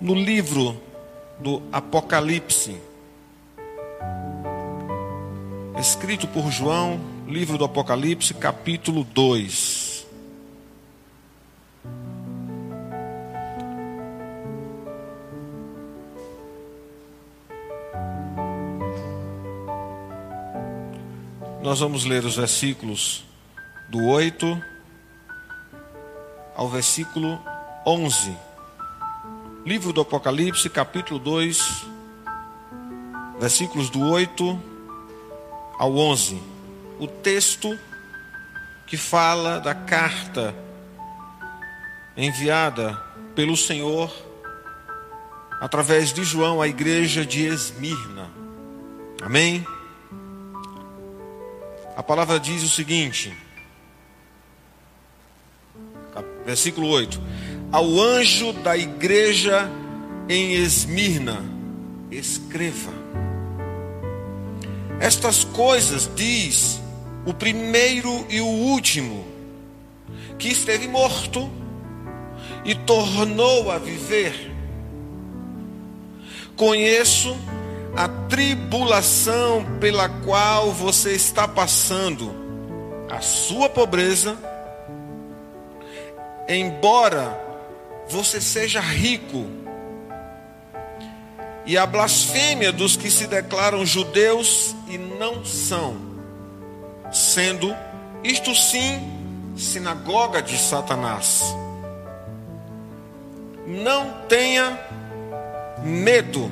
no livro do Apocalipse, escrito por João, livro do Apocalipse, capítulo 2. Nós vamos ler os versículos do 8 ao versículo 11. Livro do Apocalipse, capítulo 2, versículos do 8 ao 11. O texto que fala da carta enviada pelo Senhor através de João à igreja de Esmirna. Amém? A palavra diz o seguinte, versículo 8: Ao anjo da igreja em Esmirna, escreva: Estas coisas diz o primeiro e o último, que esteve morto e tornou a viver. Conheço a tribulação pela qual você está passando, a sua pobreza, embora você seja rico, e a blasfêmia dos que se declaram judeus e não são, sendo isto sim sinagoga de Satanás. Não tenha medo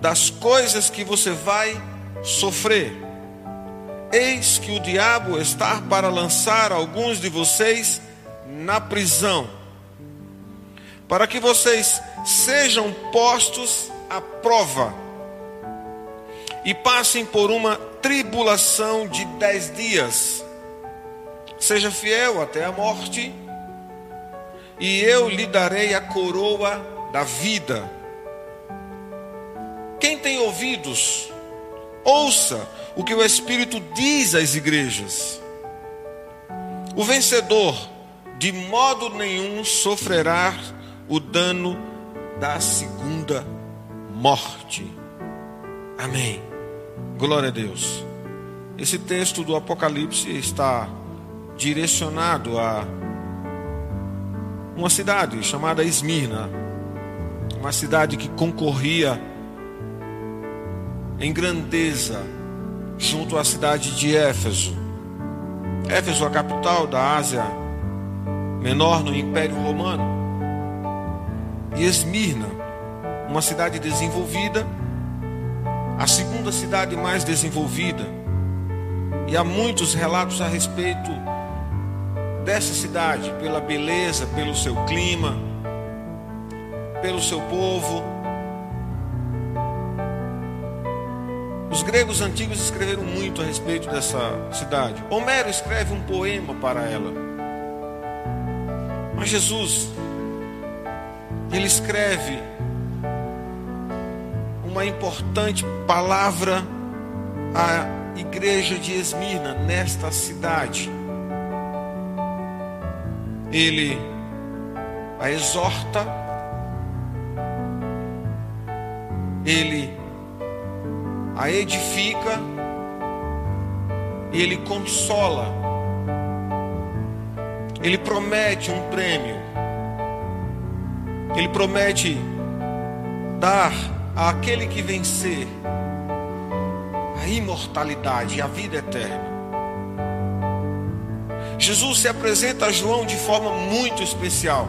das coisas que você vai sofrer. Eis que o diabo está para lançar alguns de vocês na prisão, para que vocês sejam postos à prova e passem por uma tribulação de dez dias. Seja fiel até a morte, e eu lhe darei a coroa da vida. Quem tem ouvidos, ouça o que o Espírito diz às igrejas. O vencedor, de modo nenhum, sofrerá o dano da segunda morte. Amém. Glória a Deus. Esse texto do Apocalipse está direcionado a uma cidade chamada Esmirna, uma cidade que concorria em grandeza junto à cidade de Éfeso. Éfeso, a capital da Ásia Menor no Império Romano. E Esmirna, uma cidade desenvolvida, a segunda cidade mais desenvolvida. E há muitos relatos a respeito dessa cidade, pela beleza, pelo seu clima, pelo seu povo. Os gregos antigos escreveram muito a respeito dessa cidade. Homero escreve um poema para ela. Mas Jesus, ele escreve uma importante palavra à igreja de Esmirna, nesta cidade. Ele a exorta, ele a edifica, ele consola, ele promete um prêmio, ele promete dar àquele que vencer a imortalidade a vida eterna. Jesus se apresenta a João de forma muito especial.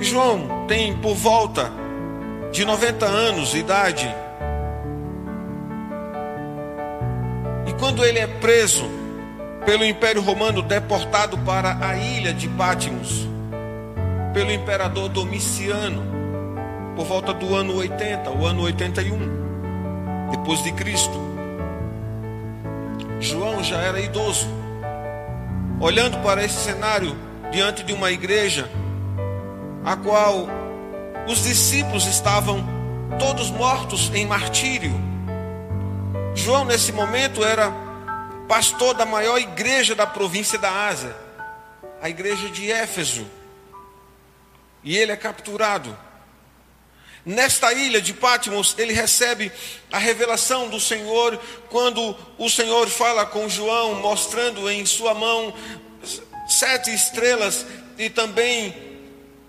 João tem por volta de 90 anos de idade. E quando ele é preso pelo Império Romano, deportado para a ilha de Pátimos, pelo imperador Domiciano, por volta do ano 80, o ano 81, depois de Cristo. João já era idoso, olhando para esse cenário diante de uma igreja, a qual os discípulos estavam todos mortos em martírio. João, nesse momento, era pastor da maior igreja da província da Ásia, a igreja de Éfeso. E ele é capturado. Nesta ilha de Patmos, ele recebe a revelação do Senhor quando o Senhor fala com João, mostrando em sua mão sete estrelas e também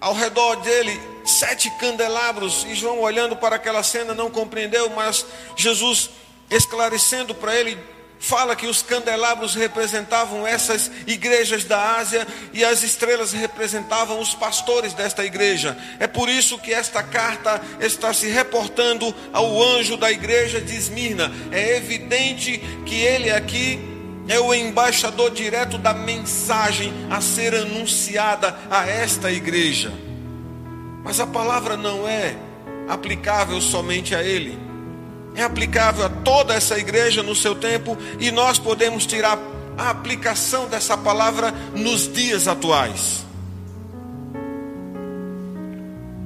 ao redor dele sete candelabros. E João, olhando para aquela cena, não compreendeu, mas Jesus, esclarecendo para ele, fala que os candelabros representavam essas igrejas da Ásia e as estrelas representavam os pastores desta igreja. É por isso que esta carta está se reportando ao anjo da igreja de Esmirna. É evidente que ele aqui é o embaixador direto da mensagem a ser anunciada a esta igreja. Mas a palavra não é aplicável somente a ele é aplicável a toda essa igreja no seu tempo e nós podemos tirar a aplicação dessa palavra nos dias atuais.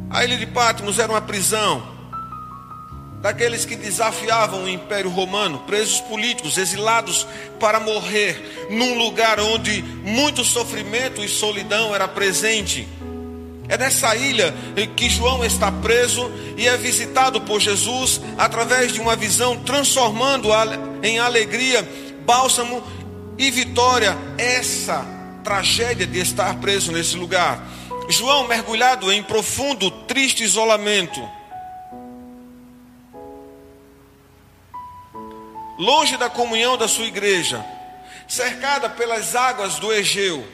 A ilha de Patmos era uma prisão daqueles que desafiavam o Império Romano, presos políticos, exilados para morrer num lugar onde muito sofrimento e solidão era presente. É nessa ilha que João está preso e é visitado por Jesus através de uma visão transformando em alegria, bálsamo e vitória essa tragédia de estar preso nesse lugar. João mergulhado em profundo, triste isolamento. Longe da comunhão da sua igreja, cercada pelas águas do Egeu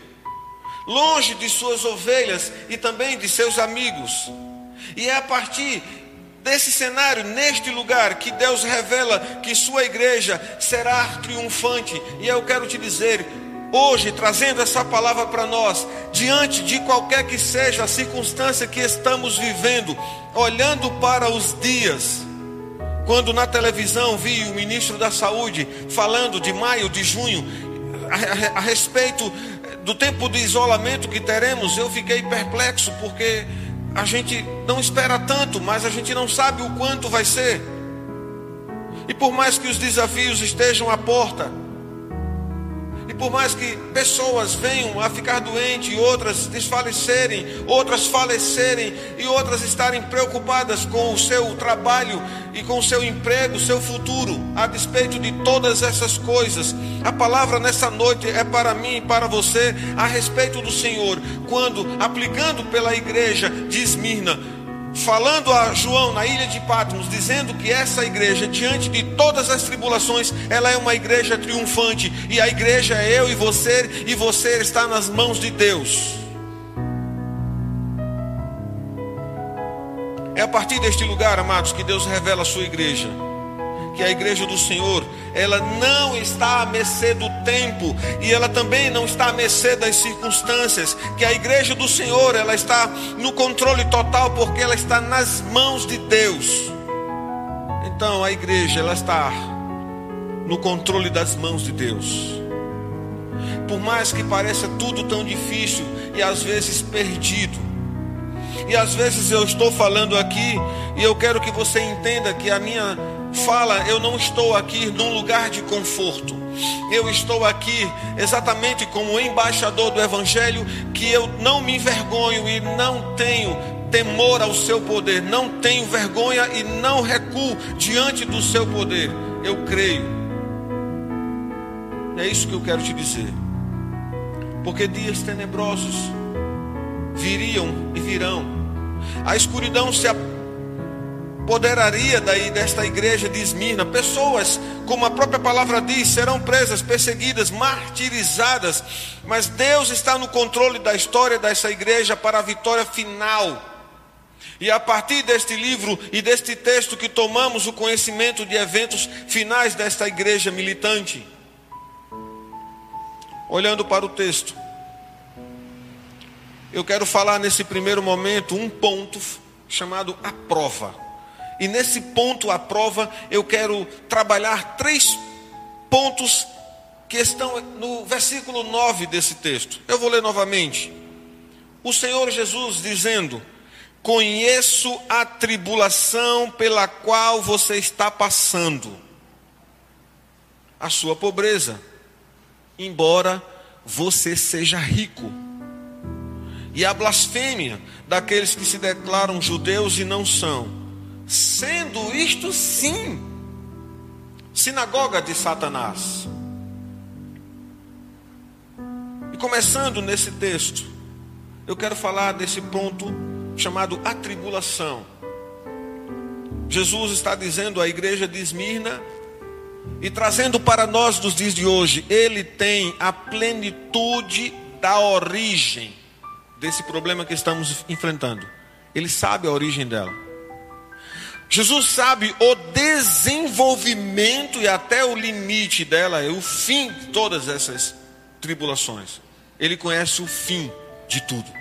longe de suas ovelhas e também de seus amigos. E é a partir desse cenário, neste lugar, que Deus revela que sua igreja será triunfante. E eu quero te dizer, hoje, trazendo essa palavra para nós, diante de qualquer que seja a circunstância que estamos vivendo, olhando para os dias. Quando na televisão vi o ministro da Saúde falando de maio, de junho, a, a, a respeito do tempo de isolamento que teremos, eu fiquei perplexo, porque a gente não espera tanto, mas a gente não sabe o quanto vai ser. E por mais que os desafios estejam à porta, por mais que pessoas venham a ficar doentes, outras desfalecerem, outras falecerem, e outras estarem preocupadas com o seu trabalho e com o seu emprego, seu futuro, a despeito de todas essas coisas, a palavra nessa noite é para mim e para você a respeito do Senhor, quando aplicando pela igreja de Esmirna, falando a João na ilha de Patmos, dizendo que essa igreja, diante de todas as tribulações, ela é uma igreja triunfante, e a igreja é eu e você, e você está nas mãos de Deus. É a partir deste lugar, amados, que Deus revela a sua igreja que a igreja do Senhor, ela não está à mercê do tempo e ela também não está à mercê das circunstâncias, que a igreja do Senhor, ela está no controle total porque ela está nas mãos de Deus. Então a igreja, ela está no controle das mãos de Deus. Por mais que pareça tudo tão difícil e às vezes perdido, e às vezes eu estou falando aqui e eu quero que você entenda que a minha fala: eu não estou aqui num lugar de conforto. Eu estou aqui exatamente como embaixador do Evangelho, que eu não me envergonho e não tenho temor ao seu poder, não tenho vergonha e não recuo diante do seu poder. Eu creio. É isso que eu quero te dizer. Porque dias tenebrosos viriam e virão. A escuridão se aproxima apoderaria daí desta igreja de Esmirna. Pessoas, como a própria palavra diz, serão presas, perseguidas, martirizadas. Mas Deus está no controle da história dessa igreja para a vitória final. E a partir deste livro e deste texto que tomamos o conhecimento de eventos finais desta igreja militante. Olhando para o texto, eu quero falar nesse primeiro momento um ponto chamado a prova. E nesse ponto, a prova, eu quero trabalhar três pontos que estão no versículo 9 desse texto. Eu vou ler novamente. O Senhor Jesus dizendo: Conheço a tribulação pela qual você está passando, a sua pobreza, embora você seja rico. e a blasfêmia daqueles que se declaram judeus e não são, sendo isto sim sinagoga de Satanás. E começando nesse texto, eu quero falar desse ponto chamado atribulação. Jesus está dizendo à igreja de Esmirna e trazendo para nós dos dias de hoje, ele tem a plenitude da origem desse problema que estamos enfrentando. Ele sabe a origem dela. Jesus sabe o desenvolvimento e até o limite dela, é o fim de todas essas tribulações. Ele conhece o fim de tudo.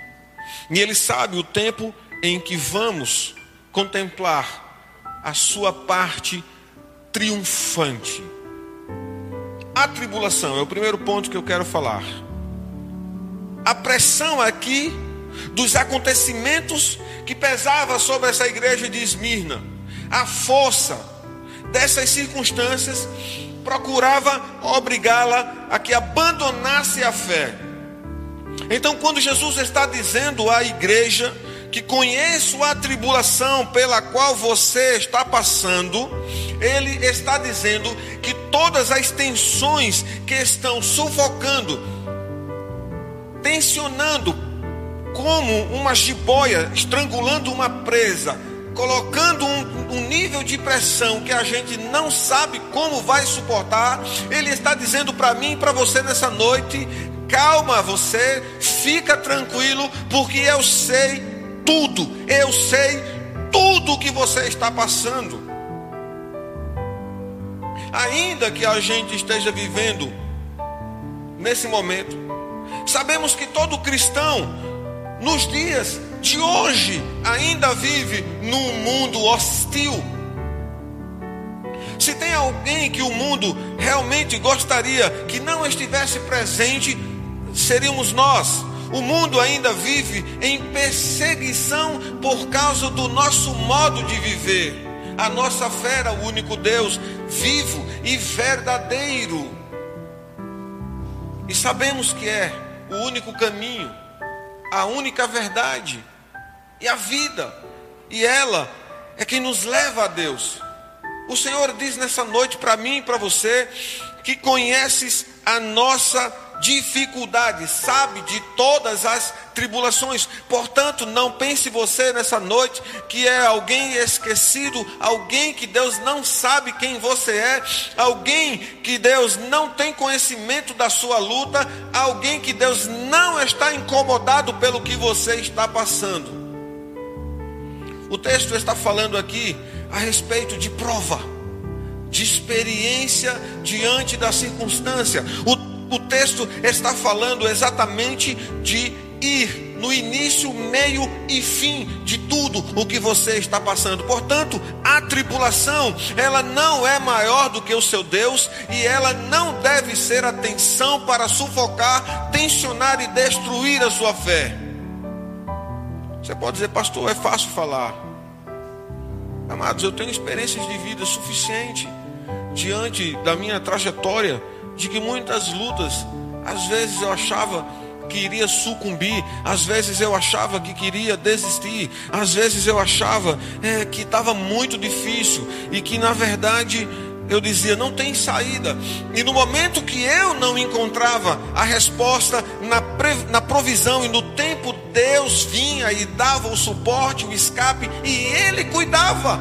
E ele sabe o tempo em que vamos contemplar a sua parte triunfante. A tribulação é o primeiro ponto que eu quero falar. A pressão aqui dos acontecimentos que pesava sobre essa igreja de Esmirna, a força dessas circunstâncias procurava obrigá-la a que abandonasse a fé. Então, quando Jesus está dizendo à igreja que conheço a tribulação pela qual você está passando, ele está dizendo que todas as tensões que estão sufocando, tensionando como uma jiboia, estrangulando uma presa, colocando um, um, nível de pressão que a gente não sabe como vai suportar, ele está dizendo para mim e para você nessa noite: calma, você, fica tranquilo, porque eu sei tudo, eu sei tudo que você está passando. Ainda que a gente esteja vivendo nesse momento, sabemos que todo cristão, nos dias de hoje, ainda vive num mundo hostil. Se tem alguém que o mundo realmente gostaria que não estivesse presente, seríamos nós. O mundo ainda vive em perseguição por causa do nosso modo de viver. A nossa fé era o único Deus vivo e verdadeiro. E sabemos que é o único caminho, a única verdade e a vida. E ela é quem nos leva a Deus. O Senhor diz nessa noite para mim e para você que conheces a nossa dificuldade, sabe de todas as tribulações. Portanto, não pense você nessa noite que é alguém esquecido, alguém que Deus não sabe quem você é, alguém que Deus não tem conhecimento da sua luta, alguém que Deus não está incomodado pelo que você está passando. O texto está falando aqui a respeito de prova, de experiência diante da circunstância. O o texto está falando exatamente de ir no início, meio e fim de tudo o que você está passando. Portanto, a tribulação, ela não é maior do que o seu Deus e ela não deve ser atenção para sufocar, tensionar e destruir a sua fé. Você pode dizer, pastor, é fácil falar. Amados, eu tenho experiências de vida suficiente diante da minha trajetória de que muitas lutas, às vezes eu achava que iria sucumbir, às vezes eu achava que queria desistir, às vezes eu achava é, que estava muito difícil e que na verdade eu dizia não tem saída. E no momento que eu não encontrava a resposta na, na provisão e no tempo, Deus vinha e dava o suporte, o escape e Ele cuidava.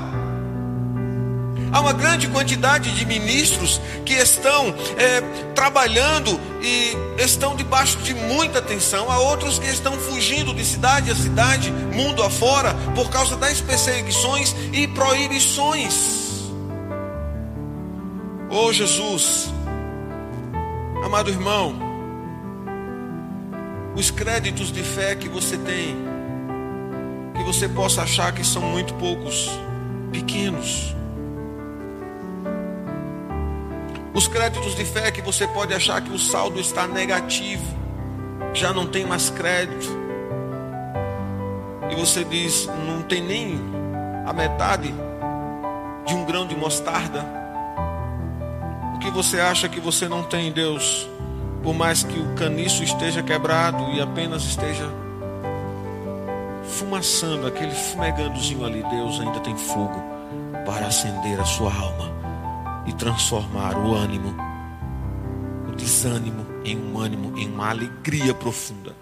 Há uma grande quantidade de ministros que estão é, trabalhando e estão debaixo de muita tensão. Há outros que estão fugindo de cidade a cidade, mundo afora, por causa das perseguições e proibições. Oh Jesus, amado irmão, os créditos de fé que você tem, que você possa achar que são muito poucos, pequenos Os créditos de fé que você pode achar que o saldo está negativo, já não tem mais crédito. E você diz, não tem nem a metade de um grão de mostarda. O que você acha que você não tem, Deus? Por mais que o caniço esteja quebrado e apenas esteja fumaçando, aquele fumegandozinho ali, Deus ainda tem fogo para acender a sua alma e transformar o ânimo, o desânimo em um ânimo, em uma alegria profunda.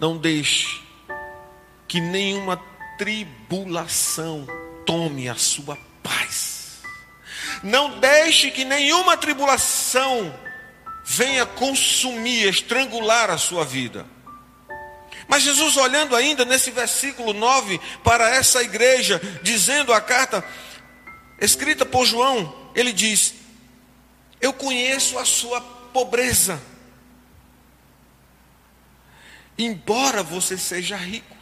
Não deixe que nenhuma tribulação tome a sua paz. Não deixe que nenhuma tribulação venha consumir, estrangular a sua vida. Mas Jesus, olhando ainda nesse versículo 9 para essa igreja, dizendo a carta escrita por João, ele diz: Eu conheço a sua pobreza, embora você seja rico.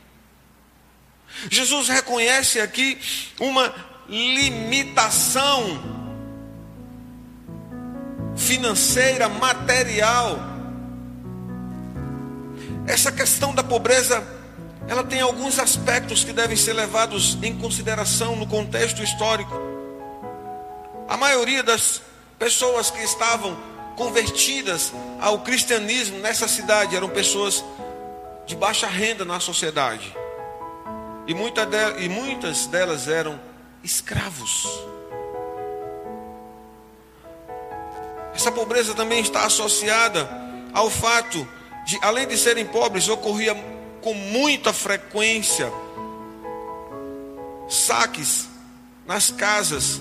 Jesus reconhece aqui uma limitação financeira, material. Essa questão da pobreza, ela tem alguns aspectos que devem ser levados em consideração no contexto histórico. A maioria das pessoas que estavam convertidas ao cristianismo nessa cidade eram pessoas de baixa renda na sociedade. E, muita de, e muitas delas eram escravos. Essa pobreza também está associada ao fato de, além de serem pobres, ocorria com muita frequência saques nas casas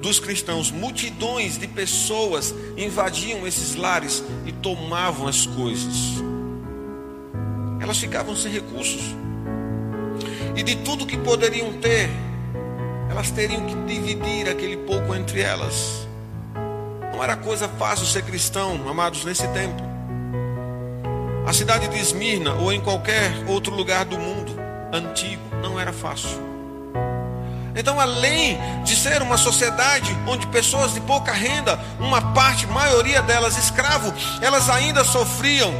dos cristãos. Multidões de pessoas invadiam esses lares e tomavam as coisas. Elas ficavam sem recursos e de tudo que poderiam ter, elas teriam que dividir aquele pouco entre elas. Não era coisa fácil ser cristão, amados, nesse tempo. A cidade de Esmirna ou em qualquer outro lugar do mundo antigo não era fácil. Então, além de ser uma sociedade onde pessoas de pouca renda, uma parte, maioria delas escravo, elas ainda sofriam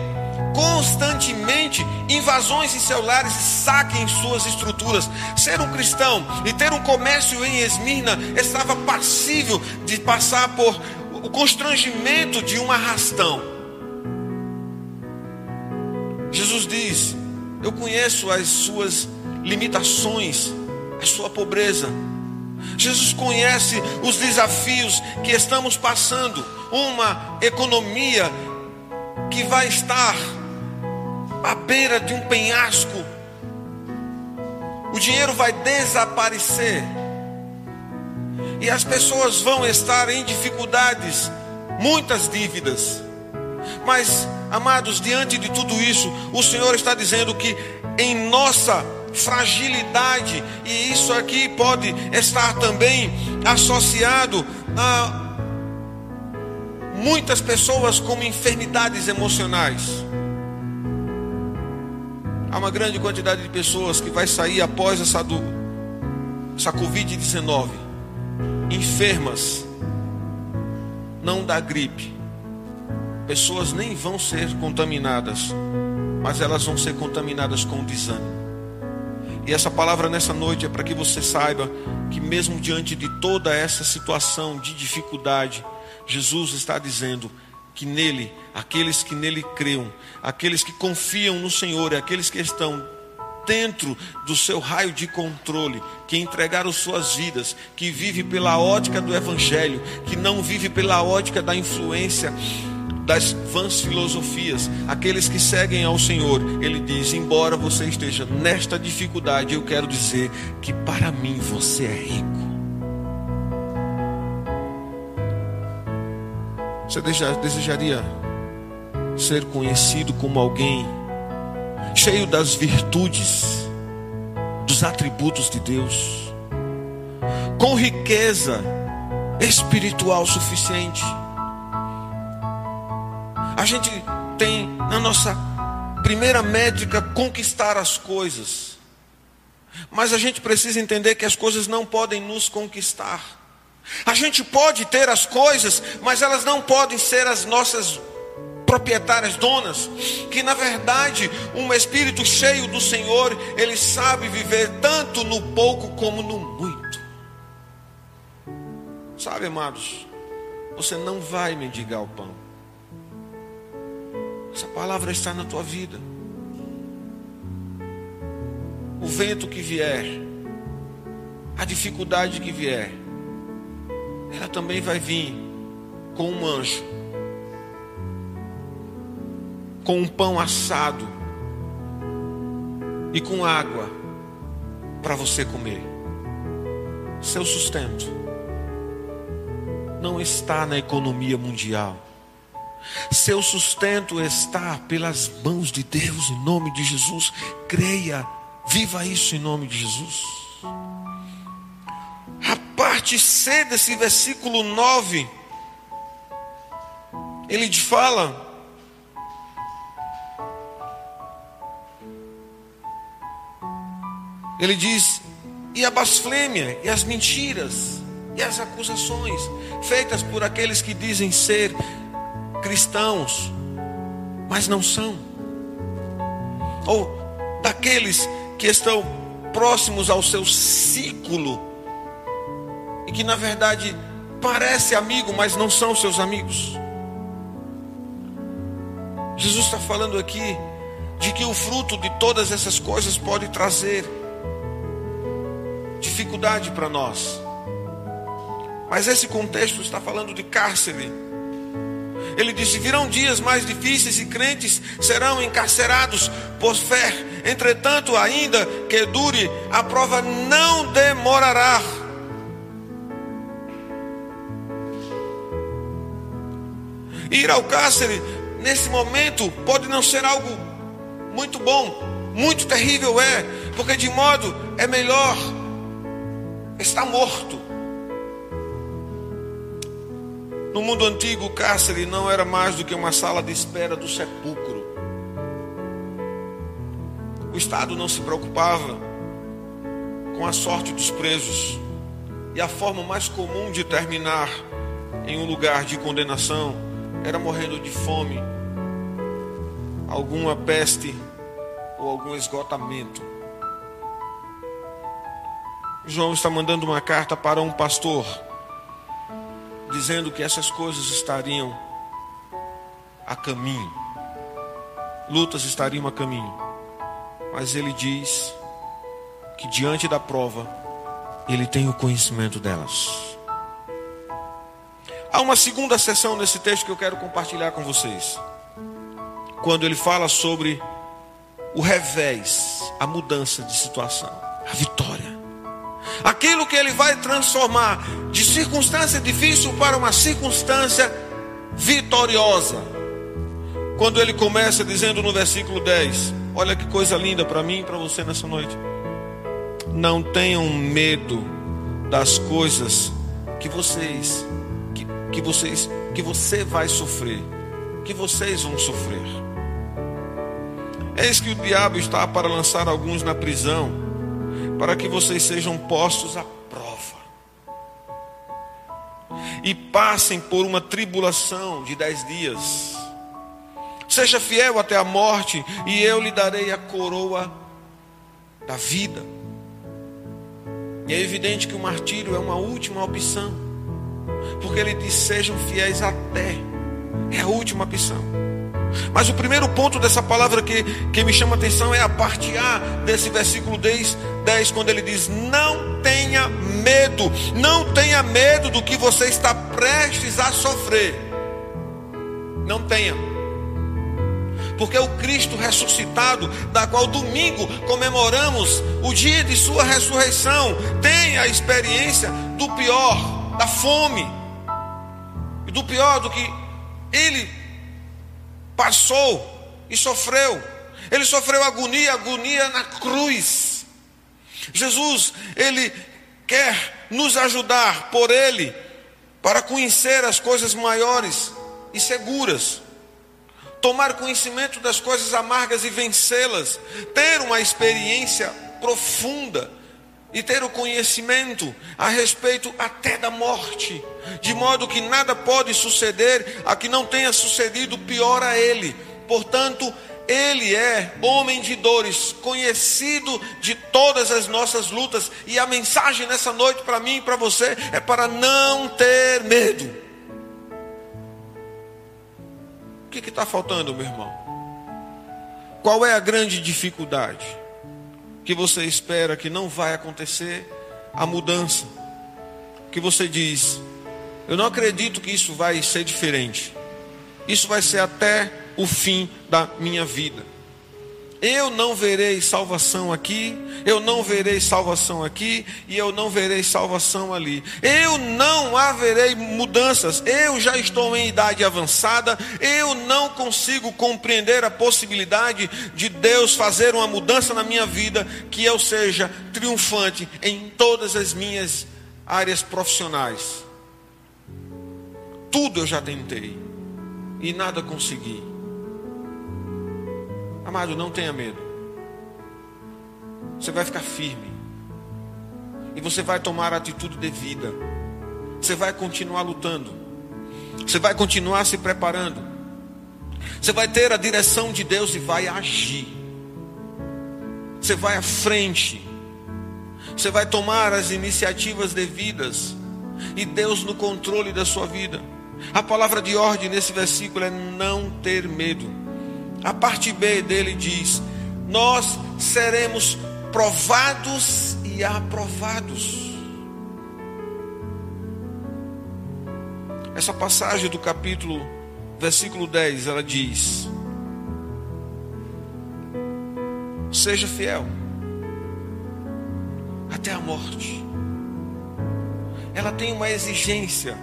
constantemente invasões em celulares e saque em suas estruturas. Ser um cristão e ter um comércio em Esmirna estava passível de passar por o constrangimento de um arrastão. Jesus diz: Eu conheço as suas limitações, a sua pobreza. Jesus conhece os desafios que estamos passando, uma economia que vai estar à beira de um penhasco, o dinheiro vai desaparecer, e as pessoas vão estar em dificuldades, muitas dívidas. Mas, amados, diante de tudo isso, o Senhor está dizendo que em nossa fragilidade, e isso aqui pode estar também associado a muitas pessoas com enfermidades emocionais. Há uma grande quantidade de pessoas que vai sair após essa, essa Covid-19 enfermas, não da gripe. Pessoas nem vão ser contaminadas, mas elas vão ser contaminadas com desânimo. E essa palavra nessa noite é para que você saiba que, mesmo diante de toda essa situação de dificuldade, Jesus está dizendo: que nele, aqueles que nele cream, aqueles que confiam no Senhor e aqueles que estão dentro do seu raio de controle, que entregaram suas vidas, que vive pela ótica do evangelho, que não vive pela ótica da influência das vãs filosofias, aqueles que seguem ao Senhor, ele diz: embora você esteja nesta dificuldade, eu quero dizer que para mim você é rico. Você desejaria ser conhecido como alguém cheio das virtudes, dos atributos de Deus, com riqueza espiritual suficiente? A gente tem na nossa primeira métrica conquistar as coisas. Mas a gente precisa entender que as coisas não podem nos conquistar. A gente pode ter as coisas, mas elas não podem ser as nossas proprietárias, donas, que na verdade um espírito cheio do Senhor, ele sabe viver tanto no pouco como no muito. Sabe, amados, você não vai mendigar o pão. Essa palavra está na tua vida. o vento que vier, a dificuldade que vier, ela também vai vir com um anjo, com um pão assado e com água para você comer. Seu sustento não está na economia mundial. Seu sustento está pelas mãos de Deus, em nome de Jesus. Creia, viva isso em nome de Jesus. A parte C desse versículo 9, ele fala. Ele diz: e a blasfêmia, e as mentiras, e as acusações feitas por aqueles que dizem ser cristãos, mas não são, ou daqueles que estão próximos ao seu ciclo e que na verdade parece amigo, mas não são seus amigos. Jesus está falando aqui de que o fruto de todas essas coisas pode trazer dificuldade para nós. Mas esse contexto está falando de cárcere. Ele disse: virão dias mais difíceis e crentes serão encarcerados por fé. Entretanto, ainda que dure, a prova não demorará. Ir ao cárcere nesse momento pode não ser algo muito bom, muito terrível é, porque de modo é melhor estar morto No mundo antigo, o cárcere não era mais do que uma sala de espera do sepulcro. O Estado não se preocupava com a sorte dos presos. E a forma mais comum de terminar em um lugar de condenação era morrendo de fome, alguma peste ou algum esgotamento. João está mandando uma carta para um pastor dizendo que essas coisas estariam a caminho, lutas estariam a caminho, mas ele diz que diante da prova, ele tem o conhecimento delas. Há uma segunda sessão nesse texto que eu quero compartilhar com vocês. Quando ele fala sobre o revés, a mudança de situação, a vitória aquilo que ele vai transformar de circunstância difícil para uma circunstância vitoriosa. Quando ele começa dizendo no versículo 10: Olha que coisa linda para mim e para você nessa noite. Não tenham medo das coisas que vocês que, que vocês que você vai sofrer, que vocês vão sofrer. Eis que o diabo está para lançar alguns na prisão para que vocês sejam postos à prova e passem por uma tribulação de dez dias. Seja fiel até a morte, e eu lhe darei a coroa da vida. E é evidente que o martírio é uma última opção, porque ele diz: sejam fiéis até, é a última opção. Mas o primeiro ponto dessa palavra que, que me chama a atenção é a parte A desse versículo 10, 10, quando ele diz: Não tenha medo, não tenha medo do que você está prestes a sofrer. Não tenha. Porque o Cristo ressuscitado, da qual domingo comemoramos o dia de sua ressurreição, tem a experiência do pior, da fome, e do pior do que ele passou e sofreu. Ele sofreu agonia, agonia na cruz. Jesus, ele quer nos ajudar por ele para conhecer as coisas maiores e seguras. Tomar conhecimento das coisas amargas e vencê-las, ter uma experiência profunda e ter o conhecimento a respeito até da morte, de modo que nada pode suceder a que não tenha sucedido pior a ele. Portanto, ele é homem de dores, conhecido de todas as nossas lutas, e a mensagem nessa noite para mim e para você é para não ter medo. O que está faltando, meu irmão? Qual é a grande dificuldade? Que você espera que não vai acontecer a mudança, que você diz: Eu não acredito que isso vai ser diferente, isso vai ser até o fim da minha vida. Eu não verei salvação aqui, eu não verei salvação aqui e eu não verei salvação ali. Eu não haverei mudanças. Eu já estou em idade avançada, eu não consigo compreender a possibilidade de Deus fazer uma mudança na minha vida que eu seja triunfante em todas as minhas áreas profissionais. Tudo eu já tentei e nada consegui. Amado, não tenha medo. Você vai ficar firme. E você vai tomar a atitude devida. Você vai continuar lutando. Você vai continuar se preparando. Você vai ter a direção de Deus e vai agir. Você vai à frente. Você vai tomar as iniciativas devidas. E Deus no controle da sua vida. A palavra de ordem nesse versículo é não ter medo. A parte B dele diz: Nós seremos provados e aprovados. Essa passagem do capítulo, versículo 10, ela diz: Seja fiel até a morte. Ela tem uma exigência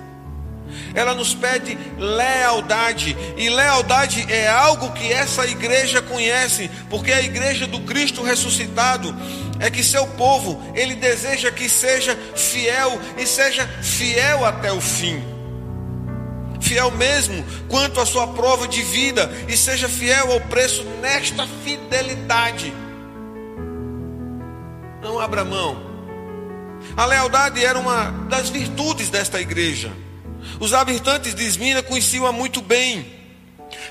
ela nos pede lealdade, e lealdade é algo que essa igreja conhece, porque a igreja do Cristo ressuscitado é que seu povo, ele deseja que seja fiel e seja fiel até o fim. Fiel mesmo quanto à sua prova de vida e seja fiel ao preço nesta fidelidade. Não abra mão. A lealdade era uma das virtudes desta igreja. Os habitantes de Esmina conheciam-a muito bem,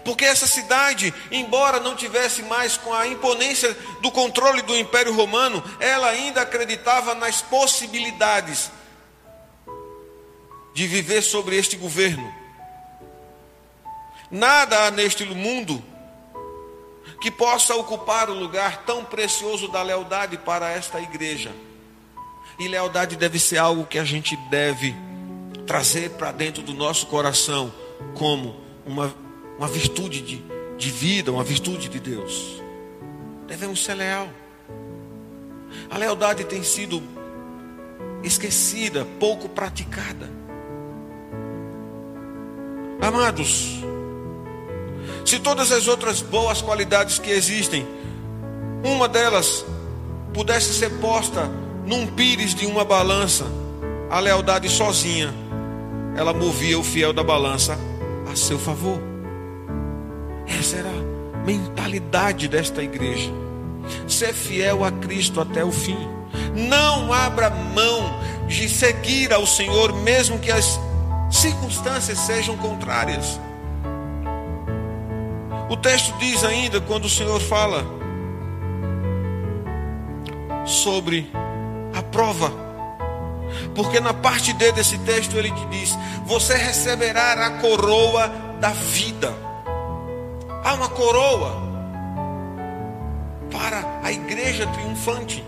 porque essa cidade, embora não tivesse mais com a imponência do controle do Império Romano, ela ainda acreditava nas possibilidades de viver sobre este governo. Nada há neste mundo que possa ocupar o lugar tão precioso da lealdade para esta igreja. E lealdade deve ser algo que a gente deve trazer para dentro do nosso coração como uma, uma virtude de, de vida, uma virtude de Deus. Devemos ser leal. A lealdade tem sido esquecida, pouco praticada. Amados, se todas as outras boas qualidades que existem, uma delas pudesse ser posta num pires de uma balança, a lealdade sozinha ela movia o fiel da balança a seu favor. Essa era a mentalidade desta igreja. Ser fiel a Cristo até o fim. Não abra mão de seguir ao Senhor, mesmo que as circunstâncias sejam contrárias. O texto diz ainda, quando o Senhor fala sobre a prova porque na parte D desse texto ele diz: Você receberá a coroa da vida. Há uma coroa para a igreja triunfante.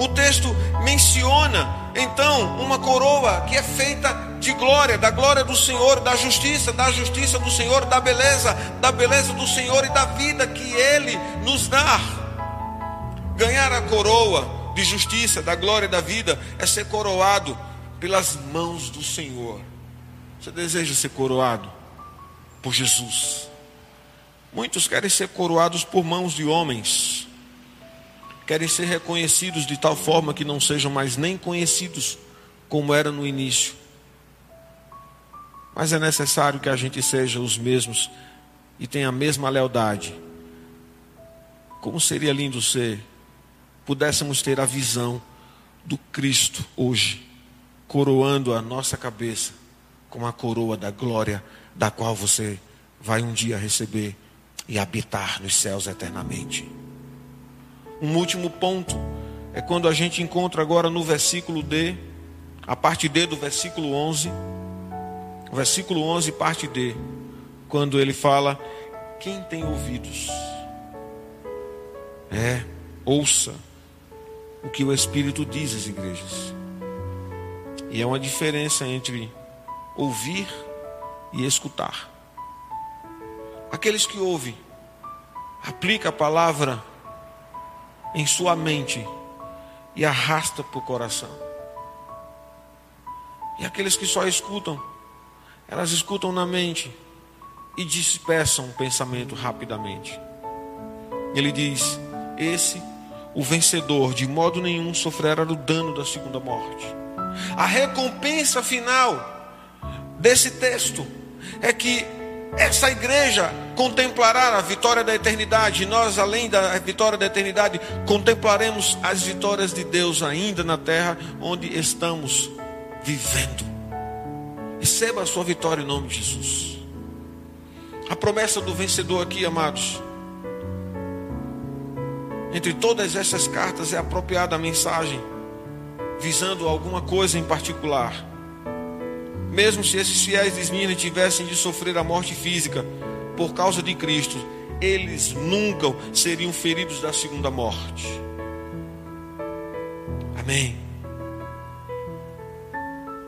O texto menciona então uma coroa que é feita de glória, da glória do Senhor, da justiça, da justiça do Senhor, da beleza, da beleza do Senhor e da vida que Ele nos dá. Ganhar a coroa de justiça, da glória da vida, é ser coroado pelas mãos do Senhor. Você deseja ser coroado por Jesus? Muitos querem ser coroados por mãos de homens, querem ser reconhecidos de tal forma que não sejam mais nem conhecidos como era no início. Mas é necessário que a gente seja os mesmos e tenha a mesma lealdade. Como seria lindo ser pudéssemos ter a visão do Cristo hoje, coroando a nossa cabeça com a coroa da glória, da qual você vai um dia receber e habitar nos céus eternamente. Um último ponto é quando a gente encontra agora no versículo D, a parte D do versículo 11, versículo 11, parte D, quando ele fala: Quem tem ouvidos? É, ouça o que o Espírito diz às igrejas. E é uma diferença entre ouvir e escutar. Aqueles que ouvem, aplica a palavra em sua mente e arrasta para o coração. E aqueles que só escutam, elas escutam na mente e dispersam o pensamento rapidamente. Ele diz: Esse, o vencedor, de modo nenhum sofrerá o dano da segunda morte. A recompensa final desse texto é que essa igreja contemplará a vitória da eternidade. Nós, além da vitória da eternidade, contemplaremos as vitórias de Deus ainda na terra onde estamos vivendo. Receba a sua vitória em nome de Jesus. A promessa do vencedor aqui, amados. Entre todas essas cartas é apropriada a mensagem visando alguma coisa em particular. Mesmo se esses fiéis de Esmirna tivessem de sofrer a morte física por causa de Cristo, eles nunca seriam feridos da segunda morte. Amém.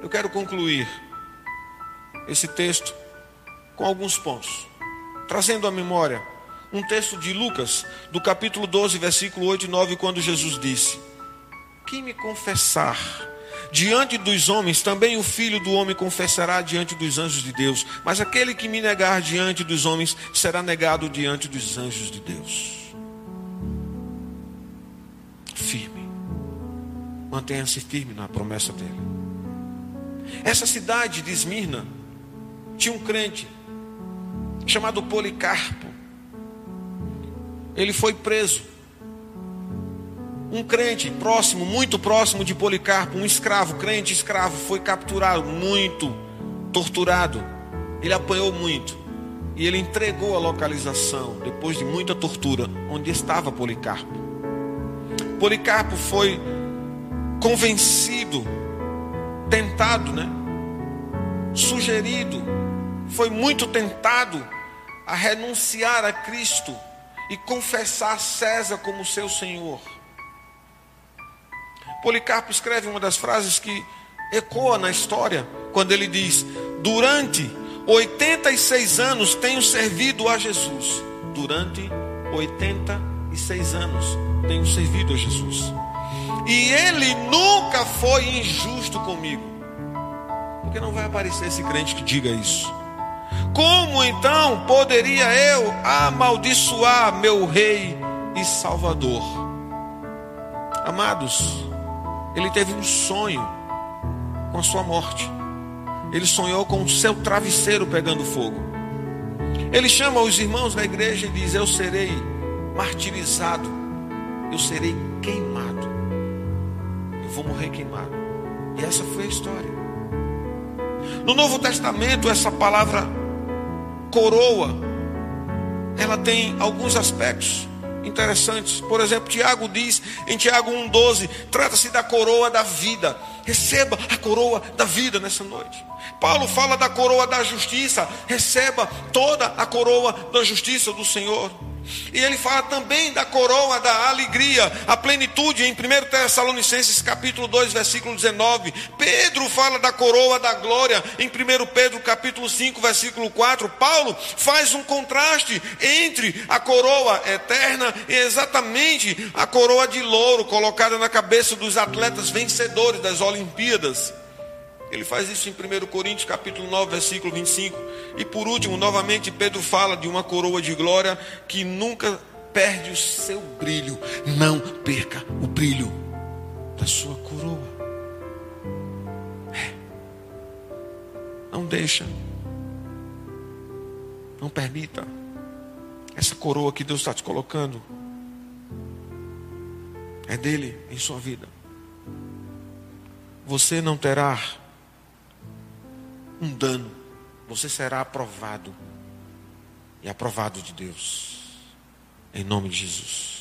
Eu quero concluir esse texto com alguns pontos, trazendo à memória um texto de Lucas, do capítulo 12, versículo 8 e 9, quando Jesus disse: Quem me confessar diante dos homens, também o filho do homem confessará diante dos anjos de Deus. Mas aquele que me negar diante dos homens será negado diante dos anjos de Deus. Firme. Mantenha-se firme na promessa dele. Essa cidade de Esmirna tinha um crente chamado Policarpo. Ele foi preso um crente próximo, muito próximo de Policarpo, um escravo, crente escravo, foi capturado, muito torturado. Ele apanhou muito. E ele entregou a localização, depois de muita tortura, onde estava Policarpo. Policarpo foi convencido, tentado, né? Sugerido, foi muito tentado a renunciar a Cristo e confessar César como seu Senhor. Policarpo escreve uma das frases que ecoa na história, quando ele diz: Durante 86 anos tenho servido a Jesus. Durante 86 anos tenho servido a Jesus. E ele nunca foi injusto comigo. Porque não vai aparecer esse crente que diga isso. Como então poderia eu amaldiçoar meu rei e salvador? Amados, ele teve um sonho com a sua morte. Ele sonhou com o seu travesseiro pegando fogo. Ele chama os irmãos da igreja e diz: Eu serei martirizado, eu serei queimado, eu vou morrer queimado. E essa foi a história. No Novo Testamento, essa palavra coroa, ela tem alguns aspectos interessantes. Por exemplo, Tiago diz em Tiago 1,12: trata-se da coroa da vida. Receba a coroa da vida nessa noite. Paulo fala da coroa da justiça. Receba toda a coroa da justiça do Senhor. E ele fala também da coroa da alegria, a plenitude em 1 Tessalonicenses capítulo 2, versículo 19. Pedro fala da coroa da glória em 1 Pedro capítulo 5, versículo 4. Paulo faz um contraste entre a coroa eterna e exatamente a coroa de louro colocada na cabeça dos atletas vencedores das Olimpíadas. Ele faz isso em 1 Coríntios capítulo 9, versículo 25. E por último, novamente, Pedro fala de uma coroa de glória que nunca perde o seu brilho. Não perca o brilho da sua coroa. É. Não deixa. Não permita essa coroa que Deus está te colocando. É dele em sua vida. Você não terá um dano, você será aprovado e aprovado de Deus. Em nome de Jesus.